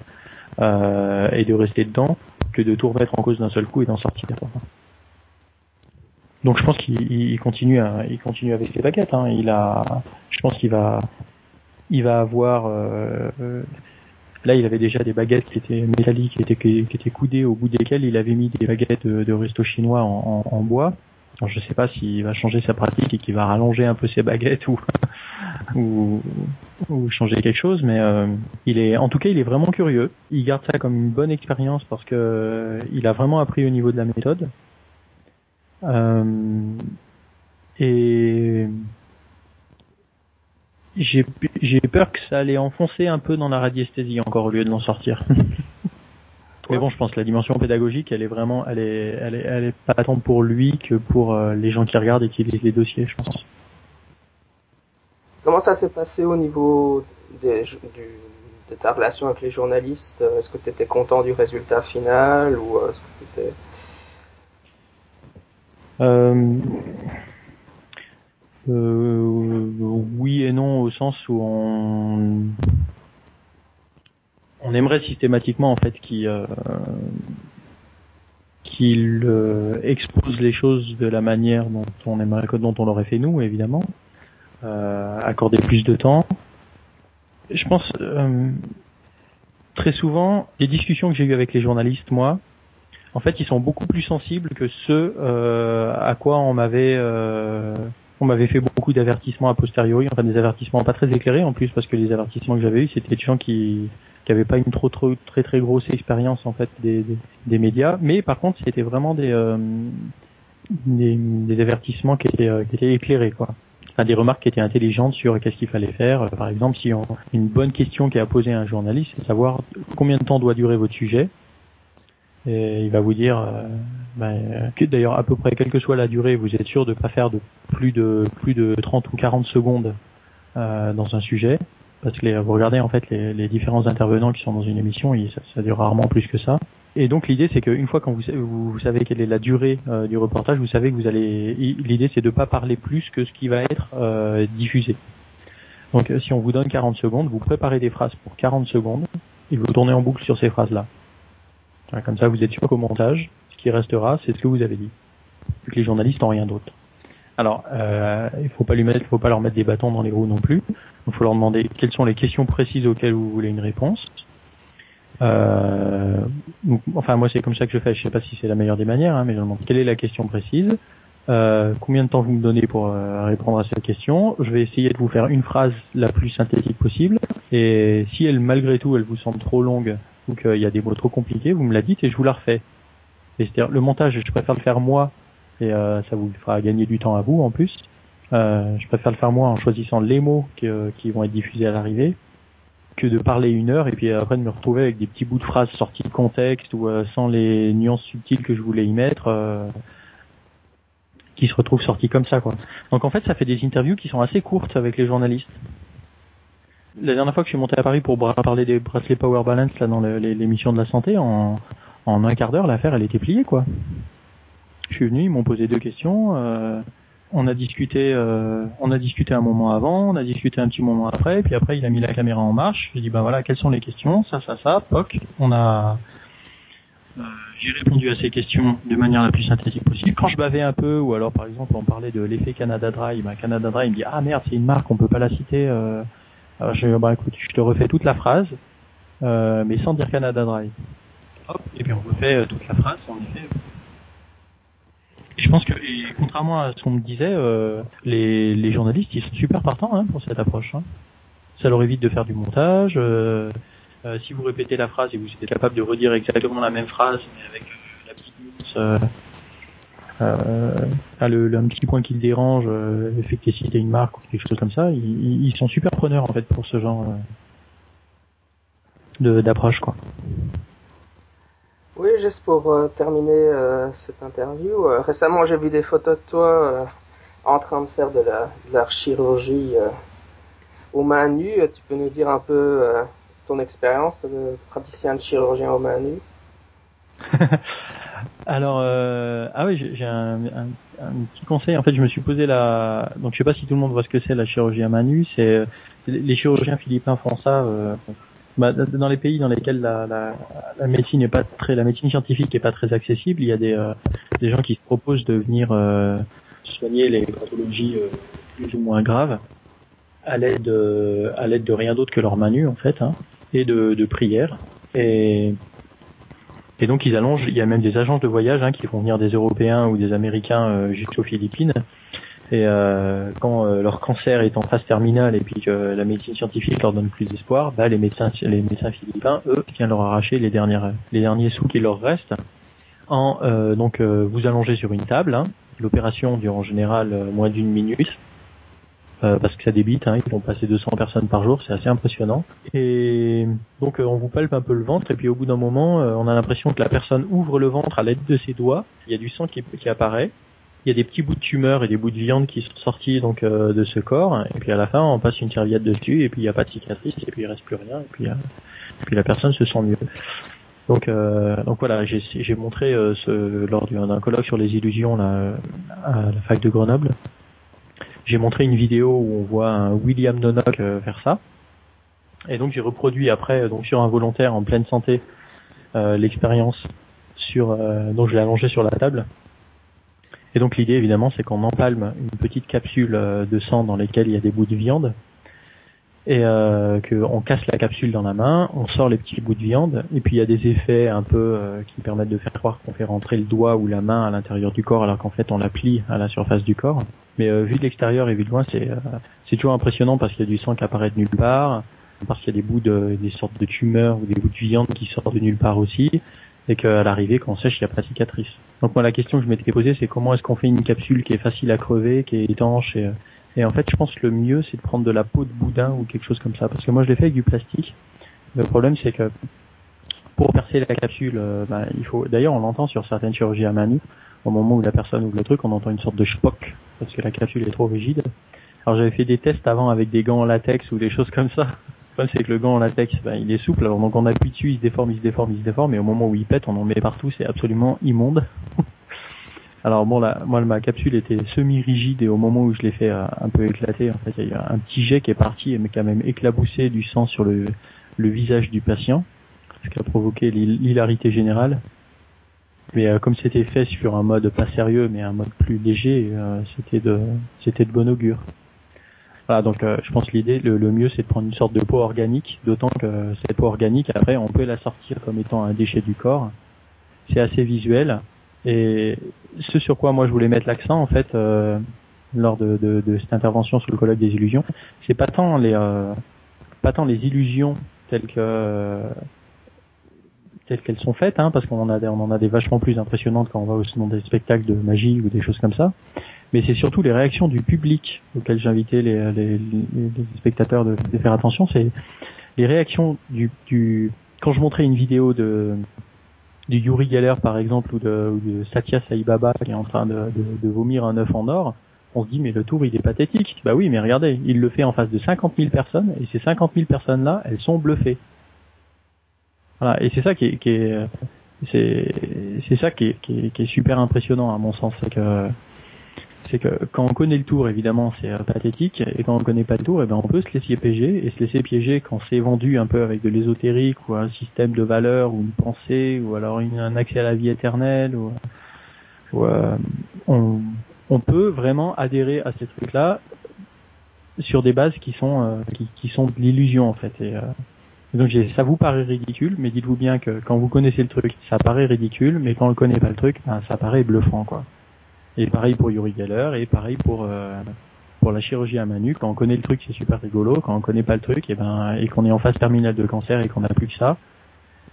et de rester dedans que de tout remettre en cause d'un seul coup et d'en sortir. Donc je pense qu'il continue, à, il continue avec ses baguettes. Hein. Il a, je pense qu'il va, il va avoir Là, il avait déjà des baguettes qui étaient métalliques, qui étaient, coudées, au bout desquelles il avait mis des baguettes de, resto chinois en, bois. Je sais pas s'il va changer sa pratique et qu'il va rallonger un peu ses baguettes (laughs) ou, changer quelque chose, mais euh, il est, en tout cas, il est vraiment curieux. Il garde ça comme une bonne expérience parce que euh, il a vraiment appris au niveau de la méthode. Euh, et j'ai peur que ça allait enfoncer un peu dans la radiesthésie encore au lieu de l'en sortir. (laughs) Mais bon, je pense que la dimension pédagogique, elle est vraiment, elle est, elle est, elle est pas tant pour lui que pour euh, les gens qui regardent et qui lisent les dossiers, je pense. Comment ça s'est passé au niveau des, du, de ta relation avec les journalistes? Est-ce que tu étais content du résultat final ou euh, est-ce que tu euh, euh, oui et non au sens où on aimerait systématiquement en fait qu'il euh, qu'il euh, expose les choses de la manière dont on aimerait dont on l'aurait fait nous évidemment euh, accorder plus de temps. Je pense très souvent les discussions que j'ai eues avec les journalistes moi en fait ils sont beaucoup plus sensibles que ceux à quoi on m'avait on m'avait fait beaucoup d'avertissements a posteriori, enfin des avertissements pas très éclairés en plus parce que les avertissements que j'avais eus c'était des gens qui qui avaient pas une trop trop très très grosse expérience en fait des, des, médias, mais par contre c'était vraiment des, euh, des, avertissements qui étaient euh, qui étaient éclairés quoi. Enfin, des remarques qui étaient intelligentes sur qu'est-ce qu'il fallait faire. Par exemple, si on, une bonne question qui a posé un journaliste, c'est savoir combien de temps doit durer votre sujet et il va vous dire, euh, ben, que d'ailleurs à peu près quelle que soit la durée, vous êtes sûr de ne pas faire de plus de plus de 30 ou 40 secondes euh, dans un sujet, parce que les, vous regardez en fait les, les, différents intervenants qui sont dans une émission, ça, ça, dure rarement plus que ça. Et donc l'idée c'est qu'une fois quand vous, vous, savez quelle est la durée euh, du reportage, vous savez que vous allez. L'idée c'est de pas parler plus que ce qui va être euh, diffusé. Donc si on vous donne 40 secondes, vous préparez des phrases pour 40 secondes et vous tournez en boucle sur ces phrases là. Comme ça, vous êtes sûr qu'au montage, ce qui restera, c'est ce que vous avez dit. Vu que les journalistes n'ont rien d'autre. Alors, euh, il faut pas lui mettre, faut pas leur mettre des bâtons dans les roues non plus. Il faut leur demander quelles sont les questions précises auxquelles vous voulez une réponse. Euh, enfin, moi, c'est comme ça que je fais. Je sais pas si c'est la meilleure des manières, hein, mais je demande quelle est la question précise. Euh, combien de temps vous me donnez pour euh, répondre à cette question? Je vais essayer de vous faire une phrase la plus synthétique possible. Et si elle, malgré tout, elle vous semble trop longue, donc il y a des mots trop compliqués, vous me la dites et je vous la refais. C'est-à-dire le montage, je préfère le faire moi et euh, ça vous fera gagner du temps à vous en plus. Euh, je préfère le faire moi en choisissant les mots qui, euh, qui vont être diffusés à l'arrivée que de parler une heure et puis après de me retrouver avec des petits bouts de phrases sortis de contexte ou euh, sans les nuances subtiles que je voulais y mettre euh, qui se retrouvent sortis comme ça quoi. Donc en fait ça fait des interviews qui sont assez courtes avec les journalistes la dernière fois que je suis monté à Paris pour parler des bracelets Power Balance là dans l'émission de la santé, en, en un quart d'heure, l'affaire elle était pliée quoi. Je suis venu, ils m'ont posé deux questions. Euh, on a discuté, euh, on a discuté un moment avant, on a discuté un petit moment après, puis après il a mis la caméra en marche. J'ai dit ben voilà, quelles sont les questions, ça, ça, ça, poc. On a, euh, j'ai répondu à ces questions de manière la plus synthétique possible. Quand je bavais un peu, ou alors par exemple on parlait de l'effet Canada Dry, ben Canada Dry il me dit ah merde c'est une marque, on peut pas la citer. Euh, alors je bah écoute, je te refais toute la phrase, euh, mais sans dire Canada Dry. Hop, et puis on refait euh, toute la phrase, en effet. Et je pense que, contrairement à ce qu'on me disait, euh, les, les journalistes, ils sont super partants hein, pour cette approche. Hein. Ça leur évite de faire du montage. Euh, euh, si vous répétez la phrase et vous êtes capable de redire exactement la même phrase, mais avec la petite euh, le, un petit point qui le dérange, euh, le fait qu'il une marque ou quelque chose comme ça, ils, ils, sont super preneurs en fait pour ce genre euh, d'approche quoi. Oui, juste pour euh, terminer euh, cette interview, euh, récemment j'ai vu des photos de toi en train de faire de la, de la chirurgie aux mains nues. Tu peux nous dire un peu ton expérience de praticien de chirurgien au main (laughs) Alors, euh, ah oui, j'ai un, petit conseil. En fait, je me suis posé la. Donc, je sais pas si tout le monde voit ce que c'est la chirurgie à main nue. C'est les chirurgiens philippins font ça. Euh, bah, dans les pays dans lesquels la, la, la, médecine est pas très, la médecine scientifique est pas très accessible, il y a des, euh, des gens qui se proposent de venir euh, soigner les pathologies euh, plus ou moins graves à l'aide de, à l'aide de rien d'autre que leur manu en fait, hein, et de, de prières. Et et donc ils allongent, il y a même des agences de voyage hein, qui font venir des Européens ou des Américains euh, jusqu'aux Philippines. Et euh, quand euh, leur cancer est en phase terminale et puis que la médecine scientifique leur donne plus d'espoir, bah, les médecins, les médecins philippins, eux, viennent leur arracher les dernières, les derniers sous qui leur restent. En euh, donc vous allongez sur une table. Hein. L'opération dure en général moins d'une minute. Euh, parce que ça débite, hein, ils vont passer 200 personnes par jour, c'est assez impressionnant. Et donc euh, on vous palpe un peu le ventre et puis au bout d'un moment, euh, on a l'impression que la personne ouvre le ventre à l'aide de ses doigts, il y a du sang qui, qui, apparaît, il y a des petits bouts de tumeur et des bouts de viande qui sont sortis donc de ce corps, et puis à la fin on passe une serviette dessus et puis il n'y a pas de cicatrice et puis il reste plus rien et puis, puis la personne se sent mieux. Donc, donc voilà, j'ai montré ce, lors d'un colloque sur les illusions là, à la fac de Grenoble j'ai montré une vidéo où on voit un William Nonok euh, faire ça. Et donc j'ai reproduit après, euh, donc sur un volontaire en pleine santé, euh, l'expérience sur, euh, donc je l'ai allongé sur la table. Et donc l'idée évidemment c'est qu'on empalme une petite capsule de sang dans laquelle il y a des bouts de viande et euh, qu'on casse la capsule dans la main, on sort les petits bouts de viande, et puis il y a des effets un peu euh, qui permettent de faire croire qu'on fait rentrer le doigt ou la main à l'intérieur du corps, alors qu'en fait on la plie à la surface du corps. Mais euh, vu de l'extérieur et vu de loin, c'est euh, c'est toujours impressionnant parce qu'il y a du sang qui apparaît de nulle part, parce qu'il y a des bouts de des sortes de tumeurs ou des bouts de viande qui sortent de nulle part aussi, et qu'à l'arrivée, quand on sèche, il n'y a pas de cicatrice. Donc moi la question que je m'étais posée, c'est comment est-ce qu'on fait une capsule qui est facile à crever, qui est étanche et et en fait, je pense que le mieux, c'est de prendre de la peau de boudin ou quelque chose comme ça. Parce que moi, je l'ai fait avec du plastique. Le problème, c'est que pour percer la capsule, bah, il faut. D'ailleurs, on l'entend sur certaines chirurgies à main. Au moment où la personne ouvre le truc, on entend une sorte de spock parce que la capsule est trop rigide. Alors, j'avais fait des tests avant avec des gants en latex ou des choses comme ça. Le problème, c'est que le gant en latex, bah, il est souple. Alors, donc, on appuie dessus, il se déforme, il se déforme, il se déforme. Et au moment où il pète, on en met partout. C'est absolument immonde. Alors bon, là, moi ma capsule était semi-rigide et au moment où je l'ai fait euh, un peu éclater, en fait, il y a eu un petit jet qui est parti et qui a même éclaboussé du sang sur le, le visage du patient, ce qui a provoqué l'hilarité générale. Mais euh, comme c'était fait sur un mode pas sérieux, mais un mode plus léger, euh, c'était de c'était de bon augure. Voilà, donc je pense l'idée, le, le, mieux, c'est de prendre une sorte de peau organique, d'autant que cette peau organique, après, on peut la sortir comme étant un déchet du corps. C'est assez visuel. Et ce sur quoi moi je voulais mettre l'accent en fait euh, lors de, de, de, cette intervention sur le colloque des illusions, c'est pas tant les euh, pas tant les illusions telles que telles qu'elles sont faites, hein, parce qu'on en a on en a des vachement plus impressionnantes quand on va au dans des spectacles de magie ou des choses comme ça. Mais c'est surtout les réactions du public auxquelles j'invitais les, les, les, spectateurs de, de, faire attention. C'est les réactions du, du quand je montrais une vidéo de du Yuri Geller par exemple ou de, ou de Satya Sai Baba qui est en train de, de, de, vomir un œuf en or, on se dit mais le tour il est pathétique. Bah oui mais regardez, il le fait en face de 50 000 personnes et ces 50 000 personnes là, elles sont bluffées. Voilà et c'est ça qui est, qui est c'est c'est ça qui est, qui est, qui est super impressionnant à mon sens, c'est que c'est que quand on connaît le tour, évidemment, c'est euh, pathétique, et quand on connaît pas le tour, eh ben on peut se laisser piéger, et se laisser piéger quand c'est vendu un peu avec de l'ésotérique ou un système de valeurs ou une pensée ou alors un accès à la vie éternelle ou, euh, on, on peut vraiment adhérer à ces trucs-là sur des bases qui sont euh, qui, sont de l'illusion en fait. Et, donc ça vous paraît ridicule, mais dites-vous bien que quand vous connaissez le truc, ça paraît ridicule, mais quand on ne connaît pas le truc, ben, ça paraît bluffant quoi. Et pareil pour Yuri Geller, et pareil pour euh, pour la chirurgie à main nue. Quand on connaît le truc, c'est super rigolo. Quand on connaît pas le truc, et ben et qu'on est en phase terminale de cancer et qu'on n'a plus que ça,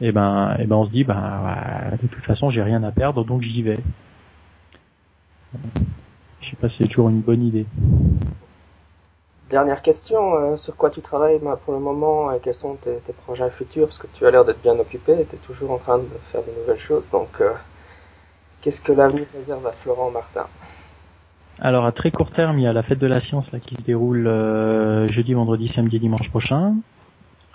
et ben et ben on se dit ben de toute façon j'ai rien à perdre donc j'y vais. Je sais pas si c'est toujours une bonne idée. Dernière question, euh, sur quoi tu travailles pour le moment et quels sont tes, tes projets futurs? Parce que tu as l'air d'être bien occupé, tu es toujours en train de faire de nouvelles choses, donc euh, Qu'est-ce que l'avenir réserve à Florent Martin? Alors à très court terme, il y a la fête de la science là, qui se déroule euh, jeudi, vendredi, samedi, dimanche prochain.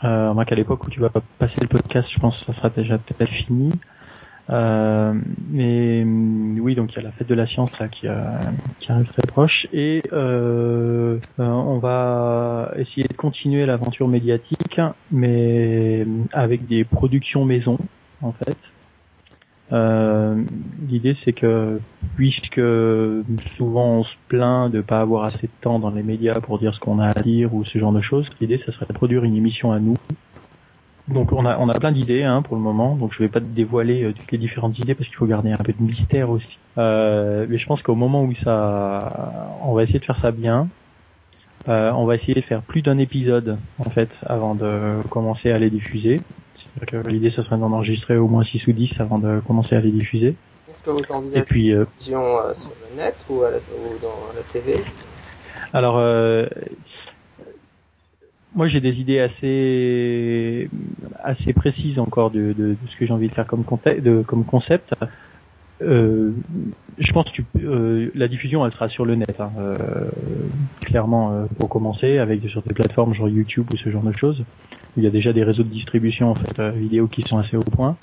Euh, à l'époque où tu vas passer le podcast, je pense que ça sera déjà peut-être fini. Euh, mais mm, oui, donc il y a la fête de la science là qui, euh, qui arrive très proche et euh, euh, on va essayer de continuer l'aventure médiatique, mais mm, avec des productions maison en fait. Euh, L'idée c'est que puisque souvent on se plaint de pas avoir assez de temps dans les médias pour dire ce qu'on a à dire ou ce genre de choses, l'idée ça serait de produire une émission à nous donc on a on a plein d'idées hein, pour le moment, donc je vais pas dévoiler euh, toutes les différentes idées parce qu'il faut garder un peu de mystère aussi. Euh, mais je pense qu'au moment où ça, on va essayer de faire ça bien. Euh, on va essayer de faire plus d'un épisode en fait avant de commencer à les diffuser. L'idée ce serait d'en enregistrer au moins 6 ou 10 avant de commencer à les diffuser. Est-ce que vous envisagez Et puis euh, euh, sur le net ou, à la, ou dans la TV alors euh, moi j'ai des idées assez assez précises encore de, de, de ce que j'ai envie de faire comme de, comme concept. Euh, je pense que euh, la diffusion elle sera sur le net, hein, euh, clairement euh, pour commencer avec sur des plateformes genre YouTube ou ce genre de choses. Il y a déjà des réseaux de distribution en fait euh, vidéo qui sont assez au point.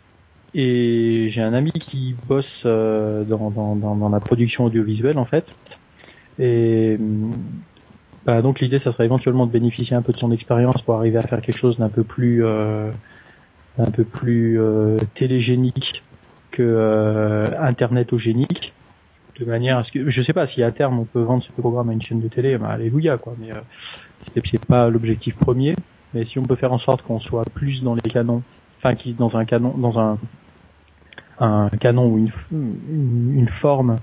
Et j'ai un ami qui bosse dans, dans, dans, dans la production audiovisuelle en fait. Et bah, donc l'idée, ça serait éventuellement de bénéficier un peu de son expérience pour arriver à faire quelque chose d'un peu plus, un peu plus télégénique que euh, internetogénique, de manière à ce que, je sais pas si à terme on peut vendre ce programme à une chaîne de télé, bah, alléluia quoi, mais euh, c'est, pas l'objectif premier. Mais si on peut faire en sorte qu'on soit plus dans les canons, enfin qui dans un canon, dans un un canon ou une, une, une forme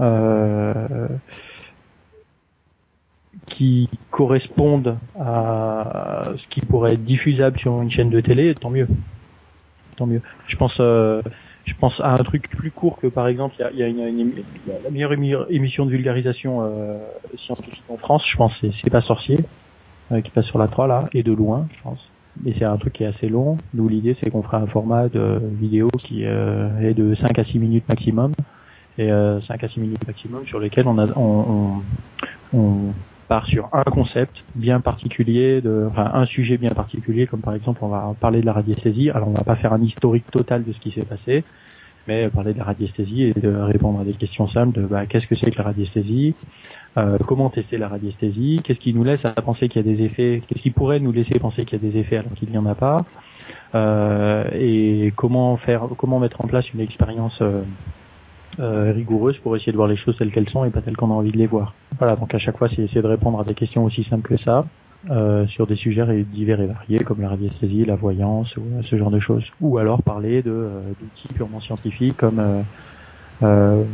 euh, qui correspondent à ce qui pourrait être diffusable sur une chaîne de télé, tant mieux. Tant mieux. Je pense, euh, je pense à un truc plus court que par exemple, il y a, y a, une, une, la meilleure émission de vulgarisation euh, scientifique en France, je pense, c'est pas sorcier, euh, qui passe sur la 3 là, et de loin, je pense. Et c'est un truc qui est assez long, d'où l'idée c'est qu'on fera un format de vidéo qui euh, est de 5 à 6 minutes maximum, et 5 à 6 minutes maximum sur lesquels on, a, on, on, on part sur un concept bien particulier, de, enfin un sujet bien particulier, comme par exemple on va parler de la radiesthésie. Alors on va pas faire un historique total de ce qui s'est passé, mais parler de la radiesthésie et de répondre à des questions simples de bah, qu'est-ce que c'est que la radiesthésie, euh, comment tester la radiesthésie, qu'est-ce qui nous laisse à penser qu'il y a des effets, qu'est-ce qui pourrait nous laisser penser qu'il y a des effets alors qu'il n'y en a pas, euh, et comment faire, comment mettre en place une expérience euh, euh, rigoureuse pour essayer de voir les choses telles qu'elles sont et pas telles qu'on a envie de les voir. Voilà, donc à chaque fois, c'est essayer de répondre à des questions aussi simples que ça, euh, sur des sujets divers et variés comme la radiesthésie, la voyance ou ce genre de choses. Ou alors parler de euh, d'outils purement scientifiques comme euh, euh,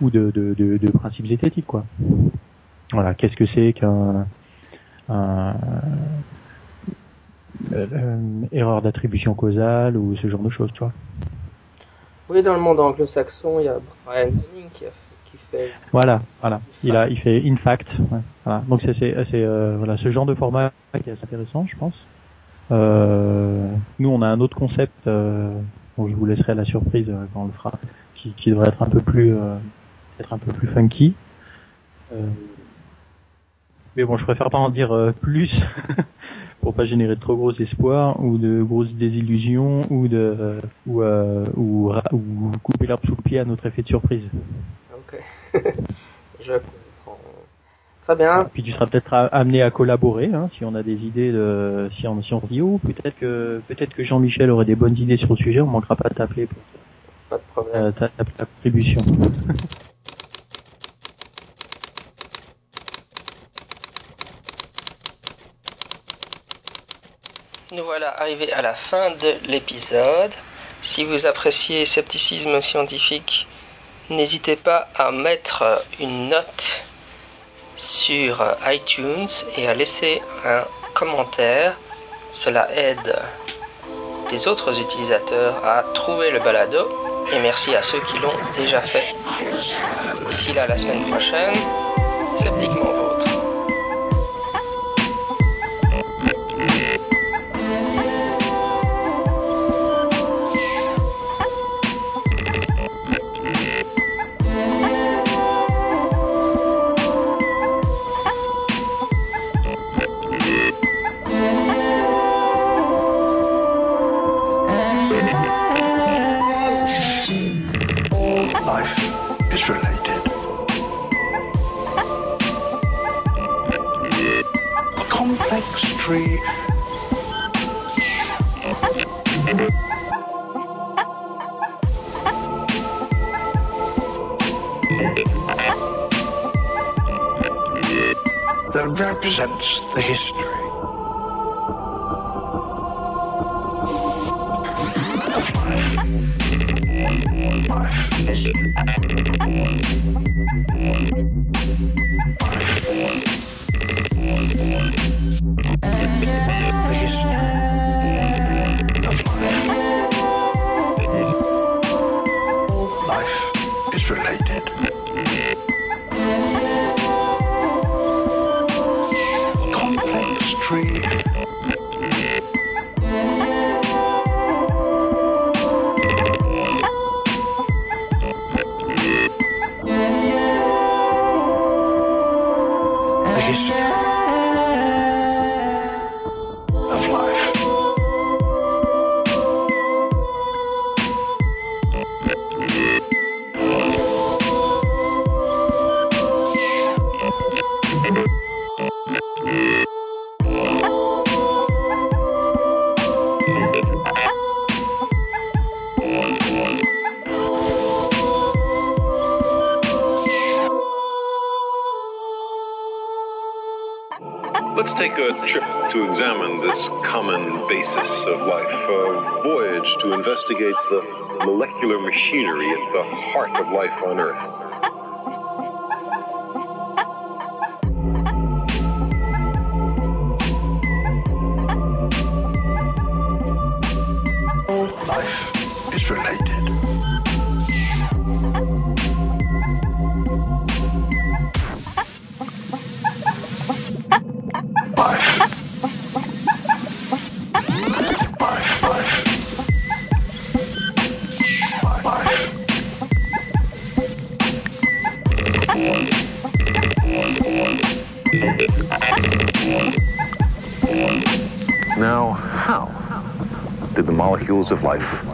ou de, de, de, de, principes esthétiques, quoi. Voilà, qu'est-ce que c'est qu'un un, erreur d'attribution causale ou ce genre de choses, tu vois. Oui, dans le monde anglo-saxon, il y a Brian Dunning qui, a fait, qui fait. Voilà, voilà. Il a, il fait in fact. Ouais, voilà. Donc c'est, c'est, c'est euh, voilà, ce genre de format qui est assez intéressant, je pense. Euh, nous, on a un autre concept. Euh, dont je vous laisserai la surprise euh, quand on le fera, qui, qui devrait être un peu plus, euh, être un peu plus funky. Euh, mais bon, je préfère pas en dire plus. (laughs) pour pas générer de trop gros espoirs ou de grosses désillusions ou de ou, euh, ou, ou couper l'arbre sous le pied à notre effet de surprise. Ok, (laughs) je comprends. Très bien. Et puis tu seras peut-être amené à collaborer hein, si on a des idées de si on si on dit oh peut-être que peut-être que Jean-Michel aurait des bonnes idées sur le sujet, on manquera pas de t'appeler pour pas de problème. Euh, ta, ta, ta contribution. (laughs) Nous voilà arrivés à la fin de l'épisode. Si vous appréciez Scepticisme scientifique, n'hésitez pas à mettre une note sur iTunes et à laisser un commentaire. Cela aide les autres utilisateurs à trouver le balado et merci à ceux qui l'ont déjà fait. D'ici là, la semaine prochaine, sceptiquement represents the history of life. The history. machinery at the heart of life on Earth. Life is related. of life.